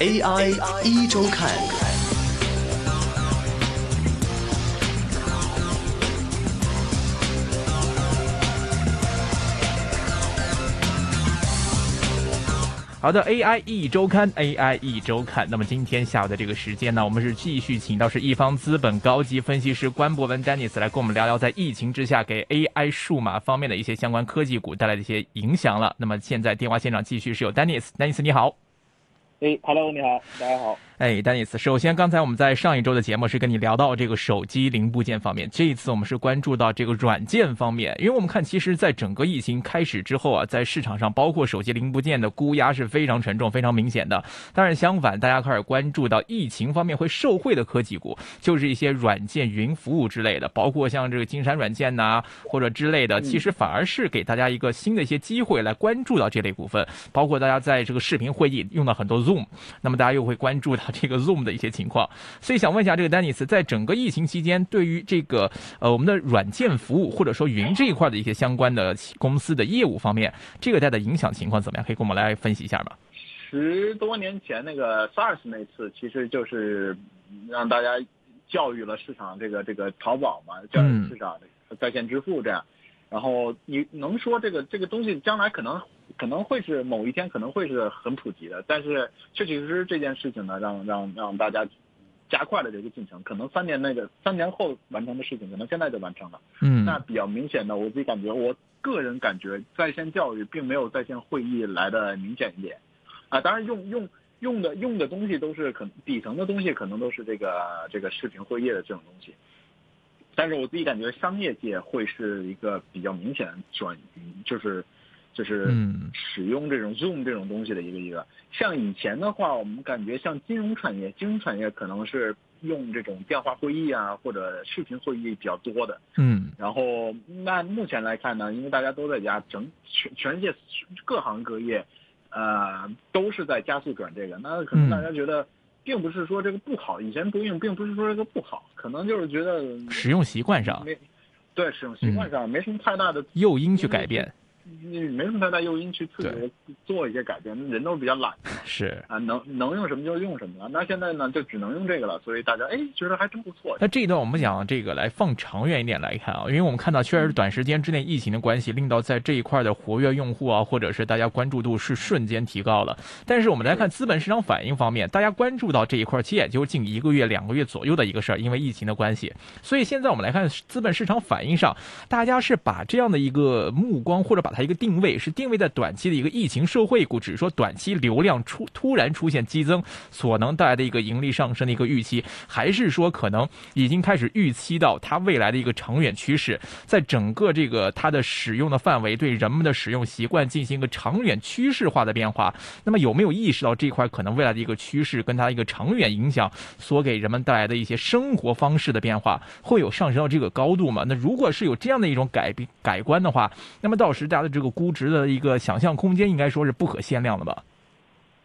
AI 一周看。好的，AI 一周刊，AI 一周刊。那么今天下午的这个时间呢，我们是继续请到是一方资本高级分析师关博文 Dennis 来跟我们聊聊在疫情之下给 AI 数码方面的一些相关科技股带来的一些影响了。那么现在电话现场继续是有 Dennis，Dennis 你好。哎，Hello，你好，大家好。哎，丹尼斯，首先，刚才我们在上一周的节目是跟你聊到这个手机零部件方面，这一次我们是关注到这个软件方面，因为我们看，其实，在整个疫情开始之后啊，在市场上，包括手机零部件的估压是非常沉重、非常明显的。但是，相反，大家开始关注到疫情方面会受惠的科技股，就是一些软件、云服务之类的，包括像这个金山软件呐，或者之类的，其实反而是给大家一个新的一些机会来关注到这类股份，包括大家在这个视频会议用到很多 Zoom，那么大家又会关注它 这个 Zoom 的一些情况，所以想问一下这个丹尼斯，在整个疫情期间，对于这个呃我们的软件服务或者说云这一块的一些相关的公司的业务方面，这个带的影响情况怎么样？可以跟我们来分析一下吗？十多年前那个 SARS 那次，其实就是让大家教育了市场这个这个淘宝嘛，教育市场在线支付这样，然后你能说这个这个东西将来可能？可能会是某一天可能会是很普及的，但是确确实实这件事情呢，让让让大家加快了这个进程。可能三年内的三年后完成的事情，可能现在就完成了。嗯，那比较明显的，我自己感觉，我个人感觉在线教育并没有在线会议来的明显一点。啊，当然用用用的用的东西都是可底层的东西，可能都是这个这个视频会议的这种东西。但是我自己感觉商业界会是一个比较明显转移，就是。就是使用这种 Zoom 这种东西的一个一个，像以前的话，我们感觉像金融产业，金融产业可能是用这种电话会议啊或者视频会议比较多的。嗯，然后那目前来看呢，因为大家都在家，整全全世界各行各业，呃，都是在加速转这个。那可能大家觉得，并不是说这个不好，以前不用，并不是说这个不好，可能就是觉得使用习惯上，没对使用习惯上没什么太大的诱因去改变。你没什么太大诱因去刺激做一些改变，人都是比较懒，是啊，能能用什么就用什么了。那现在呢，就只能用这个了，所以大家哎觉得还真不错。那这一段我们讲这个来放长远一点来看啊，因为我们看到确实短时间之内疫情的关系，令到在这一块的活跃用户啊，或者是大家关注度是瞬间提高了。但是我们来看资本市场反应方面，大家关注到这一块其实也就近一个月、两个月左右的一个事儿，因为疫情的关系。所以现在我们来看资本市场反应上，大家是把这样的一个目光或者把它它一个定位是。定位在短期的一个疫情社会股，只说短期流量出突然出现激增所能带来的一个盈利上升的一个预期，还是说可能已经开始预期到它未来的一个长远趋势，在整个这个它的使用的范围对人们的使用习惯进行一个长远趋势化的变化。那么有没有意识到这块可能未来的一个趋势跟它一个长远影响所给人们带来的一些生活方式的变化会有上升到这个高度吗？那如果是有这样的一种改变改观的话，那么到时大家的这个估值的。一个想象空间应该说是不可限量的吧？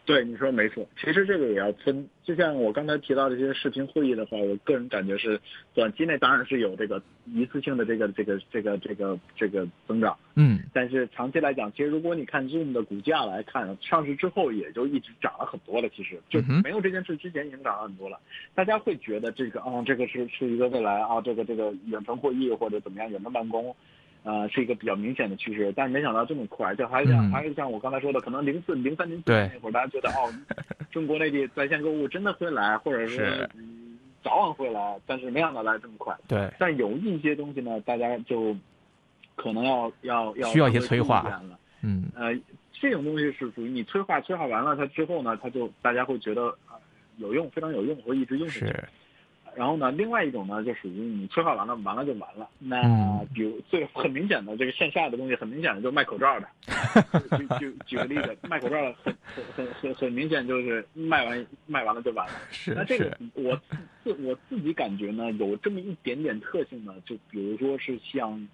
对，你说没错。其实这个也要分，就像我刚才提到的这些视频会议的话，我个人感觉是短期内当然是有这个一次性的这个这个这个这个这个增长。嗯。但是长期来讲，其实如果你看 Zoom 的股价来看，上市之后也就一直涨了很多了。其实就没有这件事之前已经涨了很多了。大家会觉得这个啊，这个是是一个未来啊，这个这个远程会议或者怎么样远程办公。呃，是一个比较明显的趋势，但是没想到这么快，就还像还是像我刚才说的，可能零四、零三、零四那会儿，大家觉得哦，中国内地在线购物真的会来，或者是嗯早晚会来，但是没想到来这么快。对。但有一些东西呢，大家就可能要要要需要一些催化。嗯。呃，这种东西是属于你催化，催化完了它之后呢，它就大家会觉得啊有用，非常有用，会一直用下去。是。然后呢，另外一种呢，就属于你催化完了，完了就完了。那比如最很明显的这个线下的东西，很明显的就是卖口罩的。举举举个例子，卖口罩的很很很很很明显就是卖完卖完了就完了。是那这个我自我自己感觉呢，有这么一点点特性呢，就比如说是像。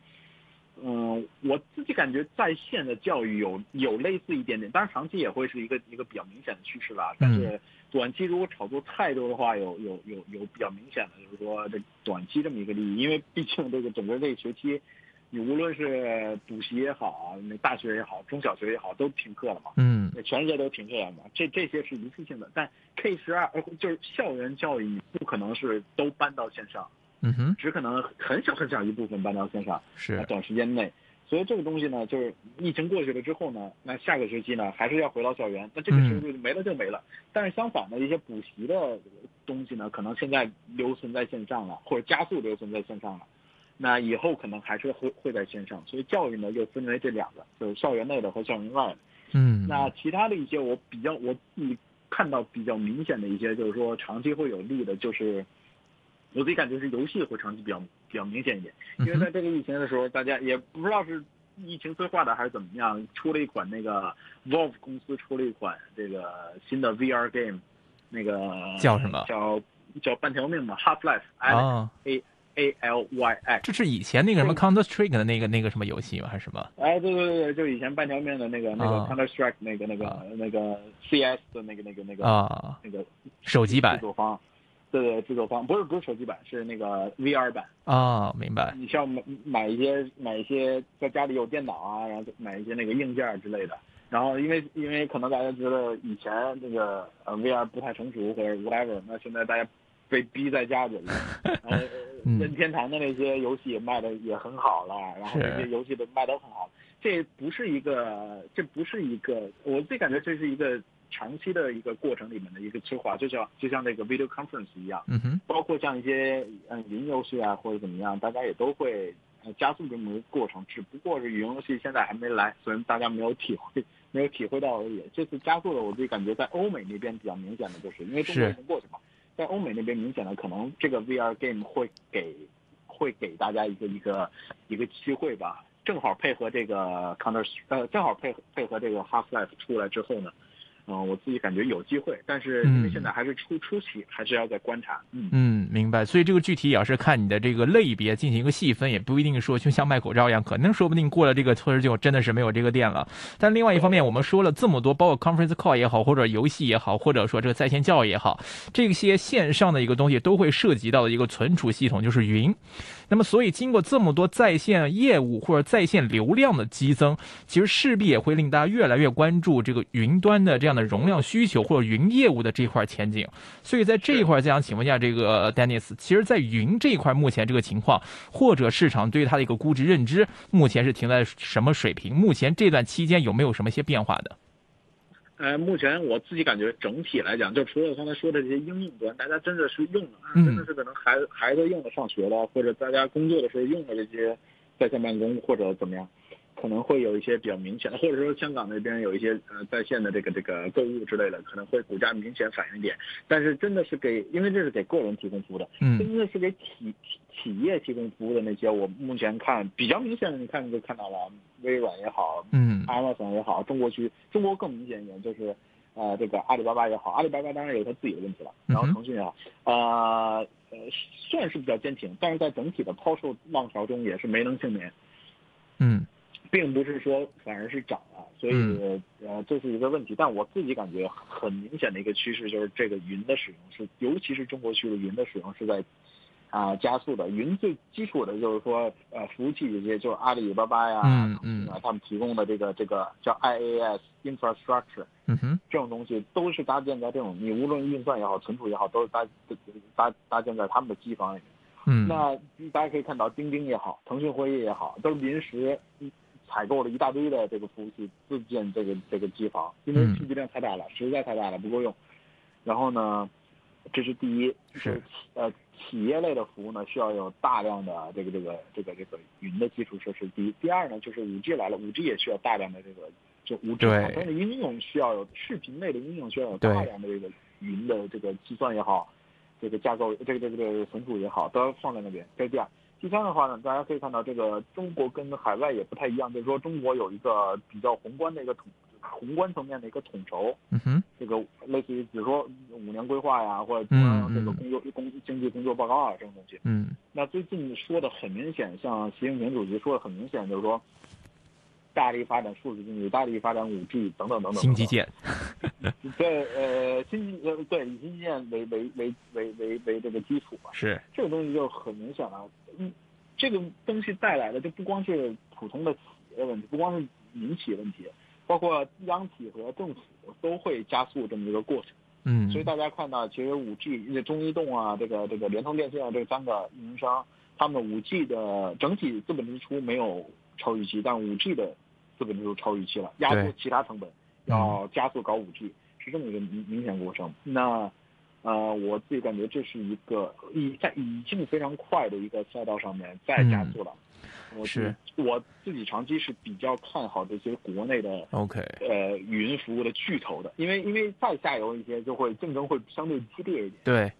嗯，我自己感觉在线的教育有有类似一点点，当然长期也会是一个一个比较明显的趋势吧。但是短期如果炒作太多的话，有有有有比较明显的，就是说这短期这么一个利益，因为毕竟这个整个这个学期，你无论是补习也好，那大学也好，中小学也好，都停课了嘛。嗯全世界都停课了嘛，这这些是一次性的，但 K 十二呃就是校园教育，你不可能是都搬到线上，嗯哼，只可能很小很小一部分搬到线上，是在短时间内。所以这个东西呢，就是疫情过去了之后呢，那下个学期呢还是要回到校园，那这个时候就没了就没了。但是相反的一些补习的东西呢，可能现在留存在线上了，或者加速留存在线上了。那以后可能还是会会在线上，所以教育呢又分为这两个，就是校园内的和校园外的。嗯，那其他的一些我比较我自己看到比较明显的一些，就是说长期会有利的，就是我自己感觉是游戏会成绩比较比较明显一点，因为在这个疫情的时候，大家也不知道是疫情催化的还是怎么样，出了一款那个 Valve 公司出了一款这个新的 VR game，那个叫什么？叫叫半条命嘛，Half Life 啊，A A L Y X。这是以前那个什么 Counter Strike 的那个那个什么游戏吗？还是什么？哎，对对对，就以前半条命的那个那个啊 Counter Strike 那个那个啊那个 CS 的那个那个那个啊，那个手机版。制作方，对对，制作方不是不是手机版，是那个 VR 版。啊，明白。你需要买买一些买一些在家里有电脑啊，然后买一些那个硬件之类的。然后因为因为可能大家觉得以前那个呃 VR 不太成熟或者 whatever，那现在大家被逼在家里了，然后嗯任天堂的那些游戏卖的也很好了，然后是这些游戏都卖的很好。这不是一个，这不是一个，我自己感觉这是一个长期的一个过程里面的一个催化，就像就像那个 video conference 一样。嗯哼，包括像一些嗯云游戏啊或者怎么样，大家也都会呃加速这么一个过程，只不过是云游戏现在还没来，所以大家没有体会没有体会到而已。这次加速的，我自己感觉在欧美那边比较明显的就是，因为中国是已经过去嘛，在欧美那边明显的可能这个 VR game 会给会给大家一个一个一个机会吧，正好配合这个 Counter 呃正好配合配合这个 Half Life 出来之后呢。嗯，我自己感觉有机会，但是因为现在还是初初期，还是要再观察。嗯嗯，明白。所以这个具体也要是看你的这个类别进行一个细分，也不一定说就像卖口罩一样，可能说不定过了这个村儿就真的是没有这个店了。但另外一方面，我们说了这么多，包括 conference call 也好，或者游戏也好，或者说这个在线教育也好，这些线上的一个东西都会涉及到的一个存储系统，就是云。那么，所以经过这么多在线业务或者在线流量的激增，其实势必也会令大家越来越关注这个云端的这样的容量需求或者云业务的这块前景。所以在这一块想请问一下，这个 Dennis，其实在云这一块目前这个情况，或者市场对它的一个估值认知，目前是停在什么水平？目前这段期间有没有什么一些变化的？呃，目前我自己感觉整体来讲，就除了刚才说的这些应用端，大家真的是用的，真的是可能孩孩子用的上学了，或者大家工作的时候用的这些在线办公或者怎么样，可能会有一些比较明显的，或者说香港那边有一些呃在线的这个这个购物之类的，可能会股价明显反应一点。但是真的是给，因为这是给个人提供服务的，嗯。真的是给企企企业提供服务的那些，我目前看比较明显的，你看你就看到了微软也好，嗯。Amazon 也好，中国区中国更明显一点，就是呃这个阿里巴巴也好，阿里巴巴当然有它自己的问题了，然后腾讯也好，呃呃算是比较坚挺，但是在整体的抛售浪潮中也是没能幸免，嗯并不是说反而是涨了，所以、嗯呃这是一个问题。但我自己感觉很明显的一个趋势就是这个云的使用是，尤其是中国区的云的使用是在啊、加速的。云最基础的就是说呃服务器这些，就是阿里巴巴呀、嗯他们提供的这个这个叫 IaaS infrastructure 嗯哼这种东西都是搭建在这种你无论运算也好，存储也好，都是搭搭搭建在他们的机房里面。嗯那大家可以看到，钉钉也好，腾讯会议也好，都是临时嗯采购了一大堆的这个服务器，自建这个这个机房，因为嗯数据量太大了，实在太大了，不够用。然后呢，这是第一，是企呃企业类的服务呢，需要有大量的这个这个这个这个云的基础设施。第一，第二呢，就是五 G 来了，五 G 也需要大量的这个就五 G 对产生的应用需要有视频类的应用需要有大量的这个云的这个计算也好。这个架构，这个这个这个存储也好，都要放在那边。这是第二。第三的话呢，大家可以看到，这个中国跟海外也不太一样，就是说中国有一个比较宏观的一个统宏观层面的一个统筹，嗯哼。这个类似于比如说五年规划呀，或者中嗯央这个嗯工作工经济工作报告啊这种东西。嗯。那最近说的很明显，像习近平主席说的很明显，就是说大力发展数字经济，大力发展五 G 等等等等。新基建 对，呃，新呃对以新基建为为为为为为这个基础嘛。是这个东西就很明显了。嗯，这个东西带来的就不光是普通的企业问题，不光是民企问题，包括央企和政府都会加速这么一个过程。嗯，所以大家看到，其实五 G、中移动啊，这个这个联通电信啊，这三个运营商，他们五 G 的整体资本支出没有超预期，但五 G 的资本支出超预期了，压缩其他成本，要加速搞五 G，是这么一个明明显过程。那呃，我自己感觉这是一个已在已经非常快的一个赛道上面再加速了。我是我自己长期是比较看好这些国内的 OK，呃云服务的巨头的，因为因为再下游一些就会竞争会相对激烈一点。对。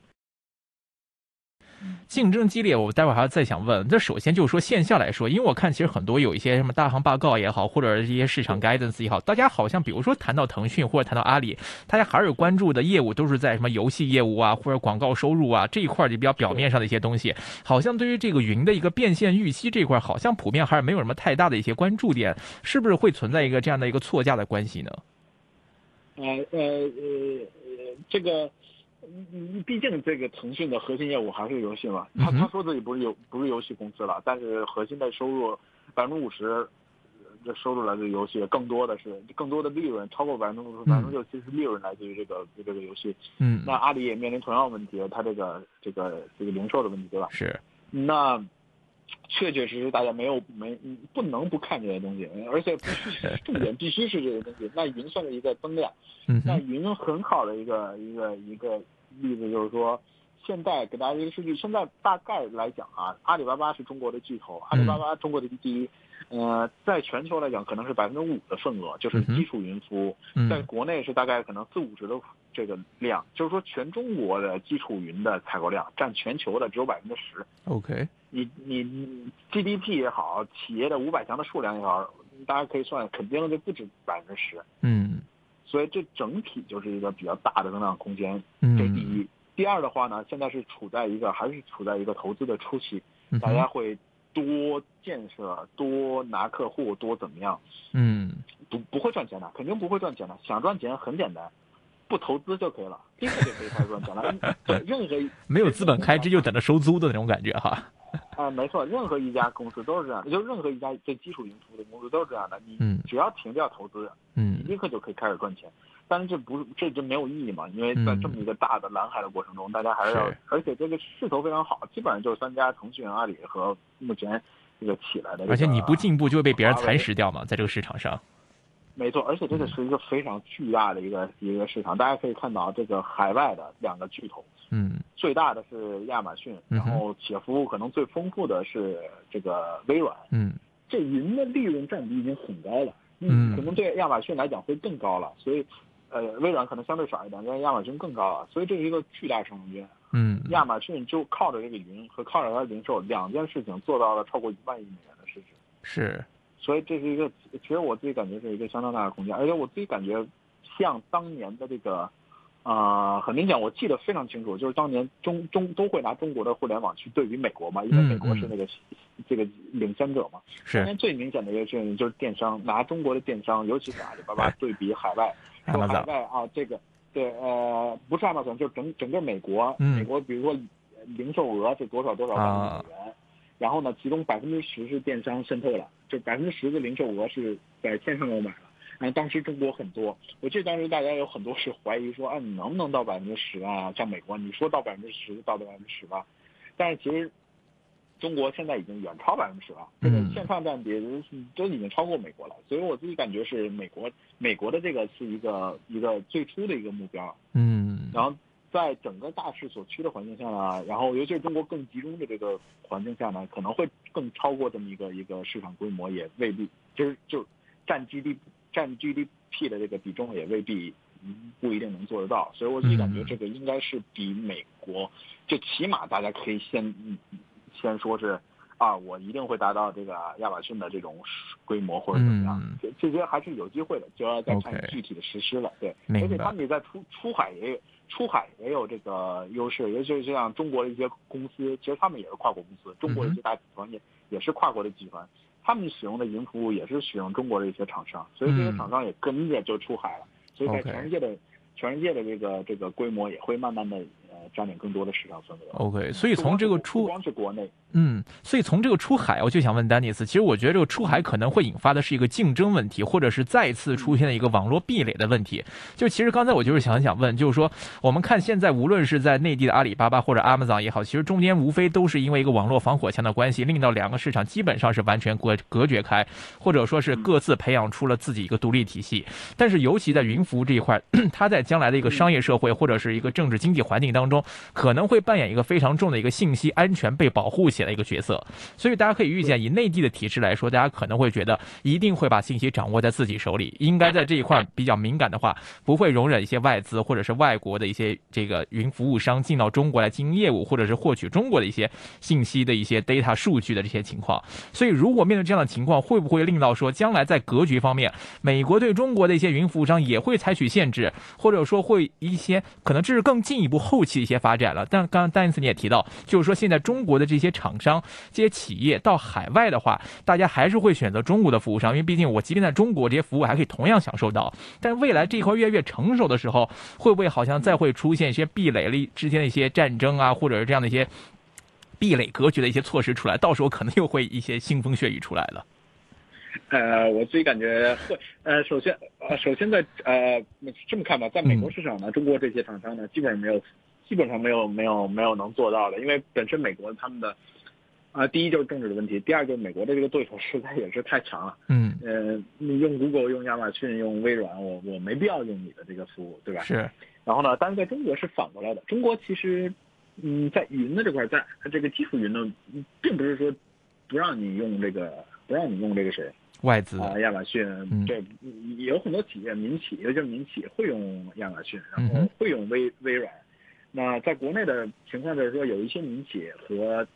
竞争激烈，我待会儿还要再想问。这首先就是说线下来说，因为我看其实很多有一些什么大行报告也好，或者一些市场 guidance 也好，大家好像比如说谈到腾讯或者谈到阿里，大家还是关注的业务都是在什么游戏业务啊，或者广告收入啊这一块就比较表面上的一些东西。好像对于这个云的一个变现预期这块，好像普遍还是没有什么太大的一些关注点，是不是会存在一个这样的一个错价的关系呢？呃呃呃呃，这个。嗯，毕竟这个腾讯的核心业务还是游戏嘛，他他说自己不是游不是游戏公司了，但是核心的收入百分之五十，这收入来自于游戏，更多的是更多的利润超过百分之五十，百分之六七十利润来自于这个这个游戏。嗯，那阿里也面临同样问题，它这个这个这个零售的问题，对吧？是。那确确实实大家没有没不能不看这些东西，而且必须 重点必须是这些东西。那云算是一个增量，那云很好的一个一个一个。例子就是说，现在给大家一个数据，现在大概来讲啊，阿里巴巴是中国的巨头，阿里巴巴中国的第一，呃，在全球来讲可能是百分之五的份额，就是基础云服务，在国内是大概可能四五十的这个量，就是说全中国的基础云的采购量占全球的只有百分之十。OK，你你 GDP 也好，企业的五百强的数量也好，大家可以算，肯定就不止百分之十。嗯。所以这整体就是一个比较大的增长空间，这是第一。第二的话呢，现在是处在一个还是处在一个投资的初期，大家会多建设、多拿客户、多怎么样？嗯，不不会赚钱的，肯定不会赚钱的。想赚钱很简单，不投资就可以了，立刻就可以开始赚钱了。任何没有资本开支就等着收租的那种感觉哈。啊，没错，任何一家公司都是这样的，就任何一家最基础云服务的公司都是这样的。你只要停掉投资，嗯，立刻就可以开始赚钱。但是这不是这就没有意义嘛？因为在这么一个大的蓝海的过程中，大家还是要，而且这个势头非常好，基本上就是三家：腾讯、阿里和目前这个起来的。而且你不进步就会被别人蚕食掉嘛，在这个市场上。没错，而且这个是一个非常巨大的一个一个市场。大家可以看到，这个海外的两个巨头，嗯，最大的是亚马逊，然后企业服务可能最丰富的是这个微软，嗯，这云的利润占比已经很高了，嗯，可能对亚马逊来讲会更高了，所以，呃，微软可能相对少一点，但亚马逊更高了，所以这是一个巨大生源。嗯，亚马逊就靠着这个云和靠着它的零售两件事情做到了超过一万亿美元的市值，是。所以这是一个，其实我自己感觉是一个相当大的空间，而且我自己感觉，像当年的这个，啊，很明显，我记得非常清楚，就是当年中中都会拿中国的互联网去对比美国嘛，因为美国是那个这个领先者嘛。是。当年最明显的一个事情就是电商，拿中国的电商，尤其是阿里巴巴对比海外，说海外啊，这个对呃不是阿玛逊，就是整整个美国，美国比如说零售额是多少多少万美元。然后呢，其中百分之十是电商渗透了，就百分之十的零售额是在线上购买了。然后当时中国很多，我记得当时大家有很多是怀疑说，啊，你能不能到百分之十啊？像美国，你说到百分之十，到百分之十吧。但是其实中国现在已经远超百分之十了，这个线上占比都已经超过美国了。所以我自己感觉是美国，美国的这个是一个一个最初的一个目标。嗯，然后。在整个大势所趋的环境下呢，然后尤其是中国更集中的这个环境下呢，可能会更超过这么一个一个市场规模，也未必就是就占 GDP 占 GDP 的这个比重也未必不一定能做得到，所以我自己感觉这个应该是比美国，就起码大家可以先先说是啊，我一定会达到这个亚马逊的这种规模或者怎么样，这这些还是有机会的，就要再看具体的实施了。对，而且他们也在出出海也有。出海也有这个优势，尤其是像中国的一些公司，其实他们也是跨国公司，中国的一些大集团也也是跨国的集团，他们使用的云服务也是使用中国的一些厂商，所以这些厂商也跟着就出海了，所以在全世界的全世界的这个这个规模也会慢慢的呃占领更多的市场份额。OK，所以从这个不出光是国内，嗯，所以从这个出海，我就想问丹尼斯，其实我觉得这个出海可能会引发的是一个竞争问题，或者是再次出现的一个网络壁垒的问题。就其实刚才我就是想想问，就是说我们看现在无论是在内地的阿里巴巴或者 Amazon 也好，其实中间无非都是因为一个网络防火墙的关系，令到两个市场基本上是完全隔隔绝开，或者说是各自培养出了自己一个独立体系。但是尤其在云服务这一块，它在将来的一个商业社会或者是一个政治经济环境当中，可能会扮演一个非常重的一个信息安全被保护性起来的一个角色。所以大家可以预见，以内地的体制来说，大家可能会觉得一定会把信息掌握在自己手里，应该在这一块比较敏感的话，不会容忍一些外资或者是外国的一些这个云服务商进到中国来经营业务，或者是获取中国的一些信息的一些 data 数据的这些情况。所以，如果面对这样的情况，会不会令到说将来在格局方面，美国对中国的一些云服务商也会采取限制，或者说会一些可能这是更进一步后期的一些发展了。但刚刚丹尼斯你也提到，就是说现在中国的这些厂厂商、这些企业到海外的话，大家还是会选择中国的服务商，因为毕竟我即便在中国，这些服务还可以同样享受到。但未来这一块越来越成熟的时候，会不会好像再会出现一些壁垒里之间的一些战争啊，或者是这样的一些壁垒格局的一些措施出来？到时候可能又会一些腥风血雨出来了。呃，我自己感觉会，呃，首先，呃，首先在呃这么看吧，在美国市场呢，中国这些厂商呢，基本上没有，基本上没有没有没有能做到的，因为本身美国他们的，啊、第一就是政治的问题，第二就是美国的这个对手实在也是太强了，嗯，呃，你用 Google、用亚马逊、用微软，我我没必要用你的这个服务，对吧？是，然后呢，但是在中国是反过来的，中国其实，嗯，在云的这块，在这个基础云呢，嗯并不是说不让你用这个，不让你用这个谁。外资啊，亚马逊嗯这有很多企业，民企，尤其是民企会用亚马逊，然后会用微微软。那在国内的情况就是说，有一些民企和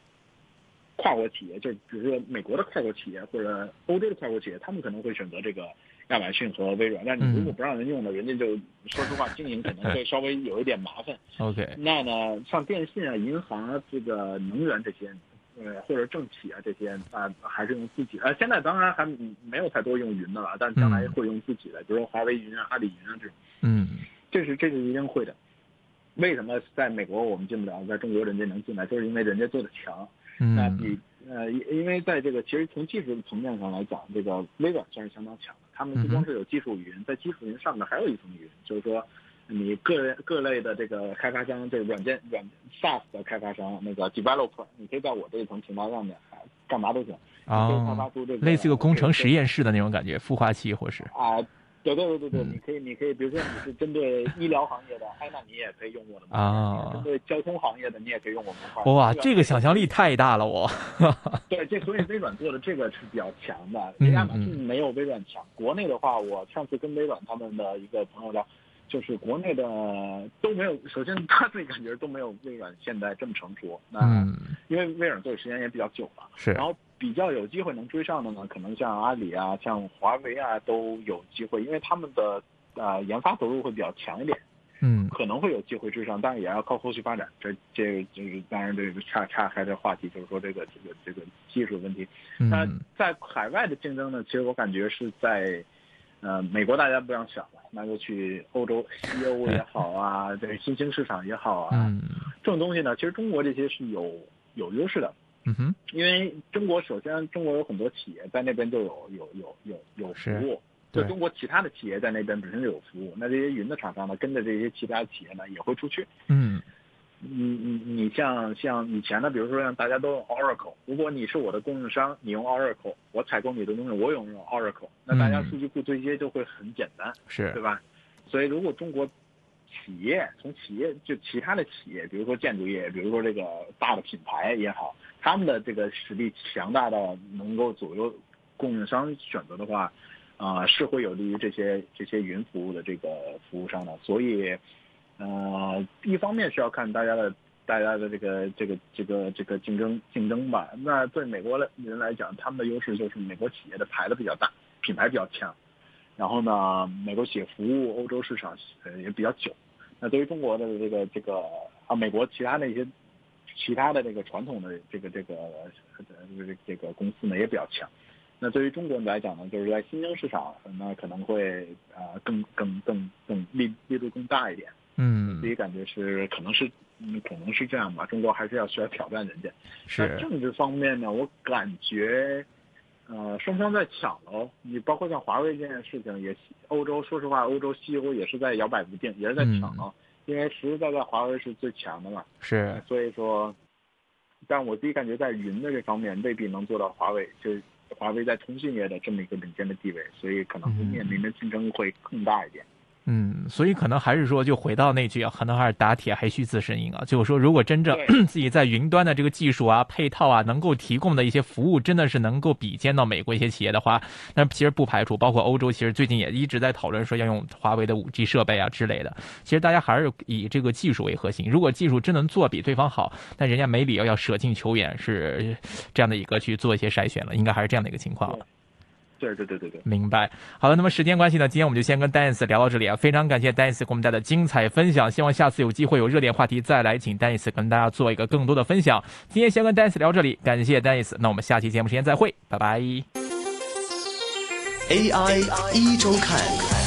跨国企业，就比如说美国的跨国企业或者欧洲的跨国企业，他们可能会选择这个亚马逊和微软。但你如果不让人用的，人家就说实话，经营可能会稍微有一点麻烦。OK，那呢，像电信啊、银行啊、这个能源这些，呃，或者政企啊这些啊、还是用自己。呃，现在当然还没有太多用云的了，但将来会用自己的，比如说华为云啊、阿里云啊这种，嗯这是这是一定会的。为什么在美国我们进不了，在中国人家能进来，就是因为人家做的强。那嗯比呃，因因为在这个其实从技术层面上来讲，这个微软算是相当强的。他们不光是有技术云，在技术云上面还有一层云，就是说你各各类的这个开发商，就是软件软 SaaS 的开发商，那个 developer，你可以在我这一层平台上面干嘛都行，你可以开发啊，出这个类似一个工程实验室的那种感觉，孵化器或是啊。对对对对对，嗯你可以你可以，比如说你是针对医疗行业的，哎，那你也可以用我的啊针对交通行业的，你也可以用我模块。哇，对吧这个想象力太大了，我。对，这所以微软做的这个是比较强的，嗯亚马逊没有微软强。国内的话，我上次跟微软他们的一个朋友聊，就是国内的都没有，首先他自己感觉都没有微软现在这么成熟。那嗯，因为微软做的时间也比较久了，是然后比较有机会能追上的呢，可能像阿里啊、像华为啊都有机会，因为他们的呃研发投入会比较强一点。嗯可能会有机会追上，但是也要靠后续发展。这这个就是当然这个岔岔开这话题，就是说这个这个这个技术问题。那嗯在海外的竞争呢，其实我感觉是在，呃，美国大家不让想了，那就去欧洲、西欧也好啊，这个新兴市场也好啊，嗯这种东西呢，其实中国这些是有有优势的，嗯哼，因为中国首先中国有很多企业在那边就有有有有有服务。就对中国其他的企业在那边本身就有服务，那这些云的厂商呢，跟着这些其他企业呢也会出去。嗯你你你像像以前呢，比如说像大家都用 Oracle，如果你是我的供应商，你用 Oracle，我采购你的东西，我也用 Oracle，那大家嗯数据库对接就会很简单，是对吧？所以如果中国企业从企业就其他的企业，比如说建筑业，比如说这个大的品牌也好，他们的这个实力强大到能够左右供应商选择的话，啊、是会有利于这些这些云服务的这个服务商的。所以，呃，一方面是要看大家的大家的这个这个这个这个竞争竞争吧。那对美国人来讲，他们的优势就是美国企业的牌子比较大，品牌比较强。然后呢，美国企业服务欧洲市场呃也比较久。那对于中国的这个这个啊，美国其他的一些其他的这个传统的这个这个呃这个这个公司呢也比较强。那对于中国人来讲呢，就是在新兴市场，那可能会呃更更更更力力度更大一点。嗯自，己感觉是可能是嗯可能是这样吧，中国还是要需要挑战人家。那是，政治方面呢，我感觉，呃，双方在抢喽。你包括像华为这件事情，也欧洲，说实话，欧洲、西欧也是在摇摆不定，也是在抢嗯啊。因为实实在在华为是最强的嘛，是，所以说，但我自己感觉在云的这方面未必能做到华为，就是华为在通信业的这么一个领先的地位，所以可能会面临的竞争会更大一点。嗯，所以可能还是说，就回到那句啊，可能还是打铁还需自身硬啊。就是说，如果真正 自己在云端的这个技术啊、配套啊，能够提供的一些服务，真的是能够比肩到美国一些企业的话，那其实不排除，包括欧洲，其实最近也一直在讨论说要用华为的五 G 设备啊之类的。其实大家还是以这个技术为核心。如果技术真能做比对方好，那人家没理由要舍近求远，是这样的一个去做一些筛选了，应该还是这样的一个情况了。对对对对对，明白。好的，那么时间关系呢，今天我们就先跟 Dance 聊到这里啊，非常感谢 Dance 给我们带来的精彩分享，希望下次有机会有热点话题再来请 Dance 跟大家做一个更多的分享。今天先跟 Dance 聊这里，感谢 Dance，那我们下期节目时间再会，拜拜。AI 一周看。